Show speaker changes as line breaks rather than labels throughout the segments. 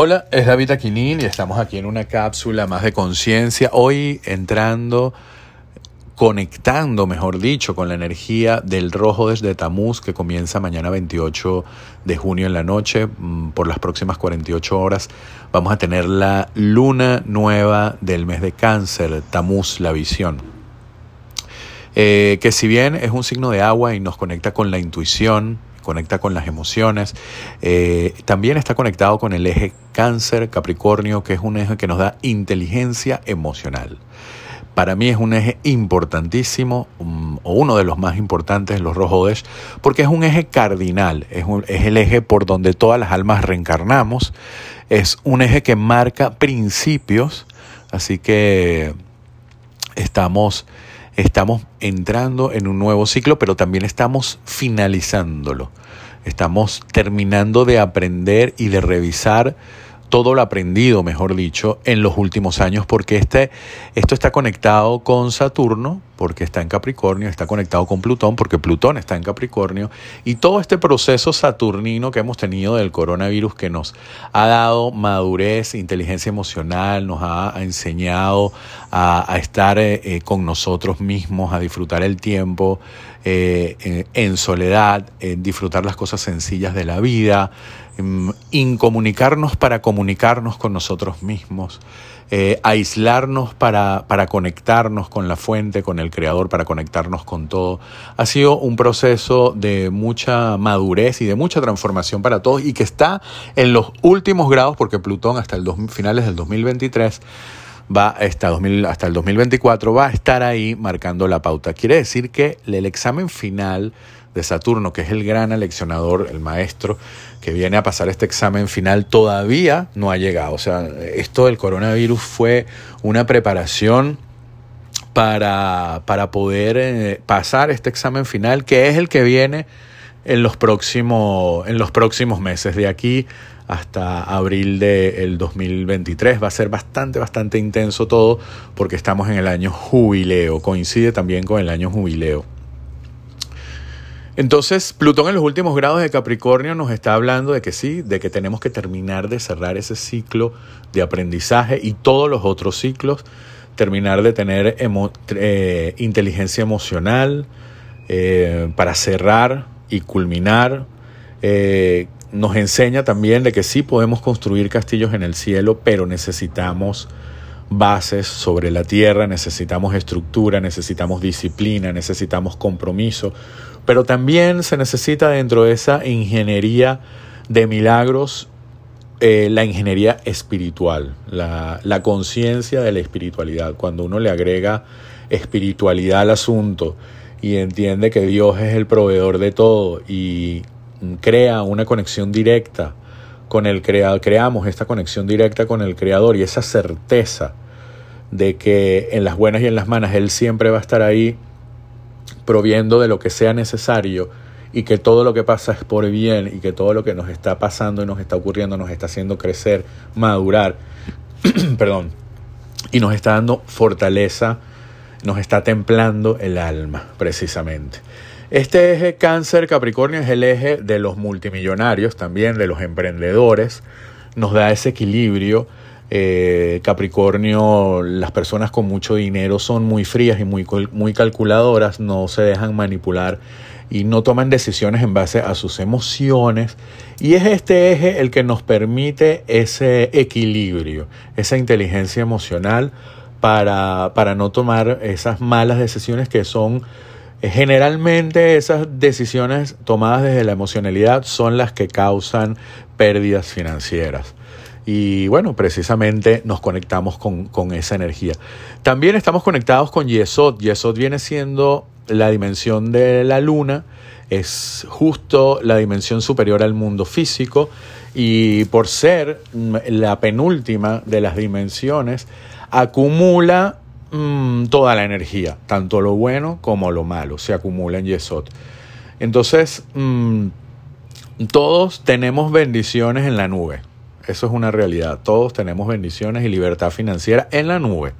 Hola, es David Aquilín y estamos aquí en una cápsula más de conciencia. Hoy entrando, conectando, mejor dicho, con la energía del rojo desde Tamuz que comienza mañana 28 de junio en la noche. Mm, por las próximas 48 horas vamos a tener la luna nueva del mes de cáncer, Tamuz, la visión. Eh, que si bien es un signo de agua y nos conecta con la intuición, conecta con las emociones. Eh, también está conectado con el eje cáncer Capricornio, que es un eje que nos da inteligencia emocional. Para mí es un eje importantísimo, um, o uno de los más importantes en los rojodes, porque es un eje cardinal, es, es el eje por donde todas las almas reencarnamos, es un eje que marca principios, así que estamos estamos entrando en un nuevo ciclo, pero también estamos finalizándolo. Estamos terminando de aprender y de revisar todo lo aprendido, mejor dicho, en los últimos años, porque este, esto está conectado con Saturno, porque está en Capricornio, está conectado con Plutón, porque Plutón está en Capricornio, y todo este proceso saturnino que hemos tenido del coronavirus que nos ha dado madurez, inteligencia emocional, nos ha enseñado a, estar eh, eh, con nosotros mismos, a disfrutar el tiempo eh, en soledad, en disfrutar las cosas sencillas de la vida, incomunicarnos para comunicarnos con nosotros mismos, eh, aislarnos para, para conectarnos con la fuente, con el creador, para conectarnos con todo. Ha sido un proceso de mucha madurez y de mucha transformación para todos y que está en los últimos grados porque Plutón hasta el finales del 2023 va hasta, 2000, hasta el 2024 va a estar ahí marcando la pauta. Quiere decir que el examen final de Saturno, que es el gran aleccionador, el maestro, que viene a pasar este examen final, todavía no ha llegado. O sea, esto del coronavirus fue una preparación para, para poder eh, pasar este examen final, que es el que viene en los, en los próximos meses. De aquí hasta abril del 2023 va a ser bastante, bastante intenso todo porque estamos en el año jubileo. Coincide también con el año jubileo. Entonces, Plutón en los últimos grados de Capricornio nos está hablando de que sí, de que tenemos que terminar de cerrar ese ciclo de aprendizaje y todos los otros ciclos, terminar de tener eh, inteligencia emocional eh, para cerrar y culminar. Eh, nos enseña también de que sí podemos construir castillos en el cielo, pero necesitamos bases sobre la tierra, necesitamos estructura, necesitamos disciplina, necesitamos compromiso, pero también se necesita dentro de esa ingeniería de milagros eh, la ingeniería espiritual, la, la conciencia de la espiritualidad. Cuando uno le agrega espiritualidad al asunto y entiende que Dios es el proveedor de todo y crea una conexión directa con el creador, creamos esta conexión directa con el creador y esa certeza de que en las buenas y en las malas Él siempre va a estar ahí proviendo de lo que sea necesario y que todo lo que pasa es por bien y que todo lo que nos está pasando y nos está ocurriendo nos está haciendo crecer, madurar, perdón, y nos está dando fortaleza, nos está templando el alma, precisamente. Este eje cáncer Capricornio es el eje de los multimillonarios, también de los emprendedores, nos da ese equilibrio eh, Capricornio, las personas con mucho dinero son muy frías y muy, muy calculadoras, no se dejan manipular y no toman decisiones en base a sus emociones. Y es este eje el que nos permite ese equilibrio, esa inteligencia emocional para, para no tomar esas malas decisiones que son eh, generalmente esas decisiones tomadas desde la emocionalidad son las que causan pérdidas financieras y bueno, precisamente nos conectamos con, esa energía. También estamos conectados con Yesod. Yesod viene siendo la dimensión de la luna, es justo la dimensión superior al mundo físico y por ser la penúltima de las dimensiones, acumula mm, toda la energía, tanto lo bueno como lo malo, se acumula en Yesod. Entonces, mm, todos tenemos bendiciones en la nube. Eso es una realidad. Todos tenemos bendiciones y libertad financiera en la nube.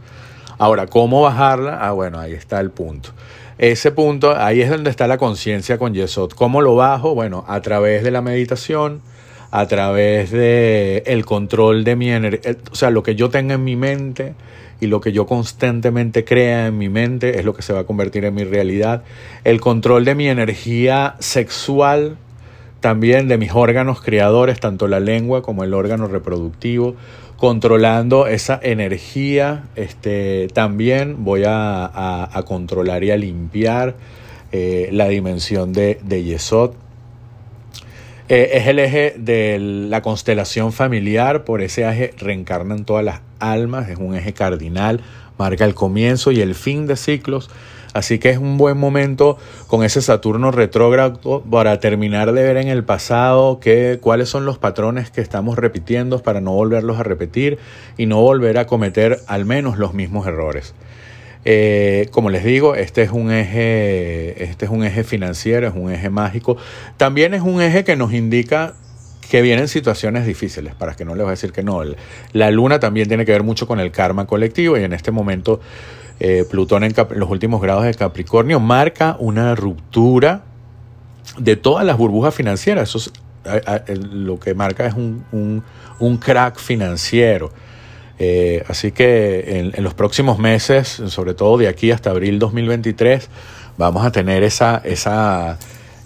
Ahora, ¿cómo bajarla? Ah, bueno, ahí está el punto. Ese punto, ahí es donde está la conciencia con Yesod. ¿Cómo lo bajo? Bueno, a través de la meditación, a través de el control de mi energía, o sea, lo que yo tenga en mi mente y lo que yo constantemente crea en mi mente es lo que se va a convertir en mi realidad. El control de mi energía sexual, también de mis órganos creadores, tanto la lengua como el órgano reproductivo, controlando esa energía, este, también voy a, controlar y a limpiar eh, la dimensión de, de Yesod eh, es el eje de la constelación familiar, por ese eje reencarnan todas las almas, es un eje cardinal, marca el comienzo y el fin de ciclos. Así que es un buen momento con ese Saturno retrógrado para terminar de ver en el pasado que, cuáles son los patrones que estamos repitiendo para no volverlos a repetir y no volver a cometer al menos los mismos errores. Eh, como les digo, este es un eje, este es un eje financiero, es un eje mágico. También es un eje que nos indica que vienen situaciones difíciles, para que no les voy a decir que no. La luna también tiene que ver mucho con el karma colectivo y en este momento eh, Plutón en, los últimos grados de Capricornio marca una ruptura de todas las burbujas financieras. Eso lo que marca es un, un crack financiero. Eh, así que en, los próximos meses, sobre todo de aquí hasta abril 2023, vamos a tener esa, esa,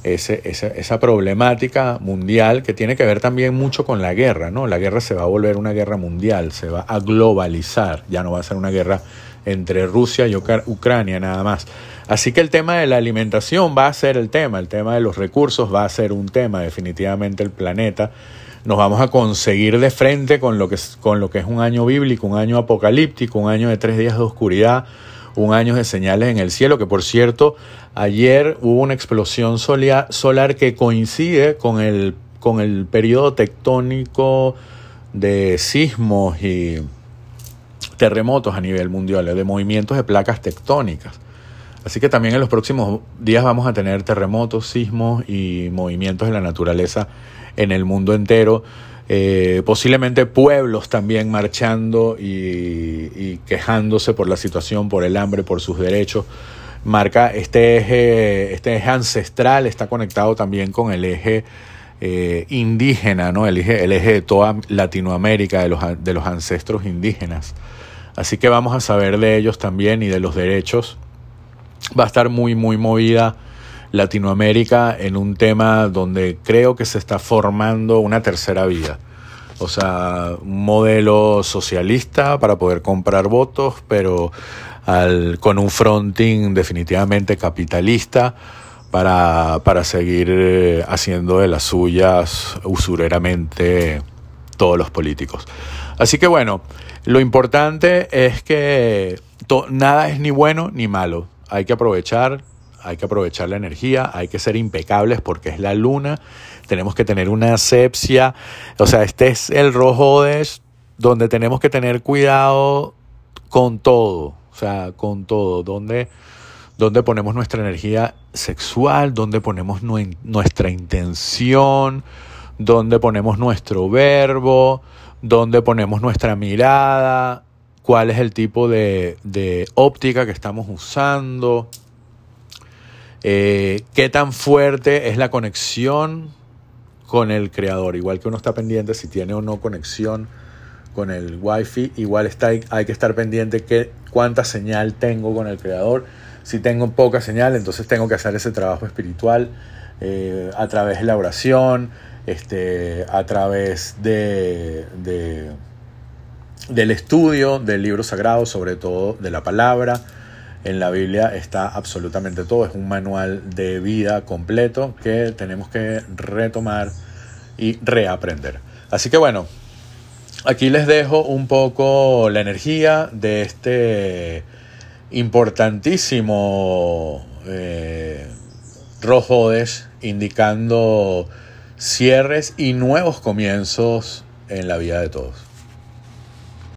esa, problemática mundial que tiene que ver también mucho con la guerra. ¿no? La guerra se va a volver una guerra mundial, se va a globalizar, ya no va a ser una guerra entre Rusia y Ucrania nada más. Así que el tema de la alimentación va a ser el tema, el tema de los recursos va a ser un tema, definitivamente el planeta nos vamos a conseguir de frente con lo que es, con lo que es un año bíblico, un año apocalíptico, un año de tres días de oscuridad, un año de señales en el cielo, que por cierto, ayer hubo una explosión solar que coincide con el, con el periodo tectónico de sismos y terremotos a nivel mundial, de movimientos de placas tectónicas. Así que también en los próximos días vamos a tener terremotos, sismos y movimientos de la naturaleza en el mundo entero. Eh, posiblemente pueblos también marchando y, quejándose por la situación, por el hambre, por sus derechos. Marca este eje, este eje ancestral está conectado también con el eje eh, indígena, ¿no? el, eje, el eje de toda Latinoamérica, de los, de los ancestros indígenas. Así que vamos a saber de ellos también y de los derechos. Va a estar muy, muy movida Latinoamérica en un tema donde creo que se está formando una tercera vida. O sea, un modelo socialista para poder comprar votos, pero al, con un fronting definitivamente capitalista para, para seguir eh, haciendo de las suyas usureramente todos los políticos. Así que bueno, lo importante es que nada es ni bueno ni malo. Hay que aprovechar hay que aprovechar la energía, hay que ser impecables porque es la luna, tenemos que tener una asepsia, o sea, este es el rojo de donde tenemos que tener cuidado con todo, o sea, con todo, donde, ponemos nuestra energía sexual, donde ponemos nuestra intención, donde ponemos nuestro verbo, donde ponemos nuestra mirada, cuál es el tipo de óptica que estamos usando. Eh, qué tan fuerte es la conexión con el creador. Igual que uno está pendiente si tiene o no conexión con el wifi, igual está, hay que estar pendiente que cuánta señal tengo con el creador. Si tengo poca señal, entonces tengo que hacer ese trabajo espiritual eh, a través de la oración, este, a través de, del estudio del libro sagrado, sobre todo de la palabra en la Biblia está absolutamente todo, es un manual de vida completo que tenemos que retomar y reaprender. Así que bueno, aquí les dejo un poco la energía de este importantísimo eh, Rojodes indicando cierres y nuevos comienzos en la vida de todos.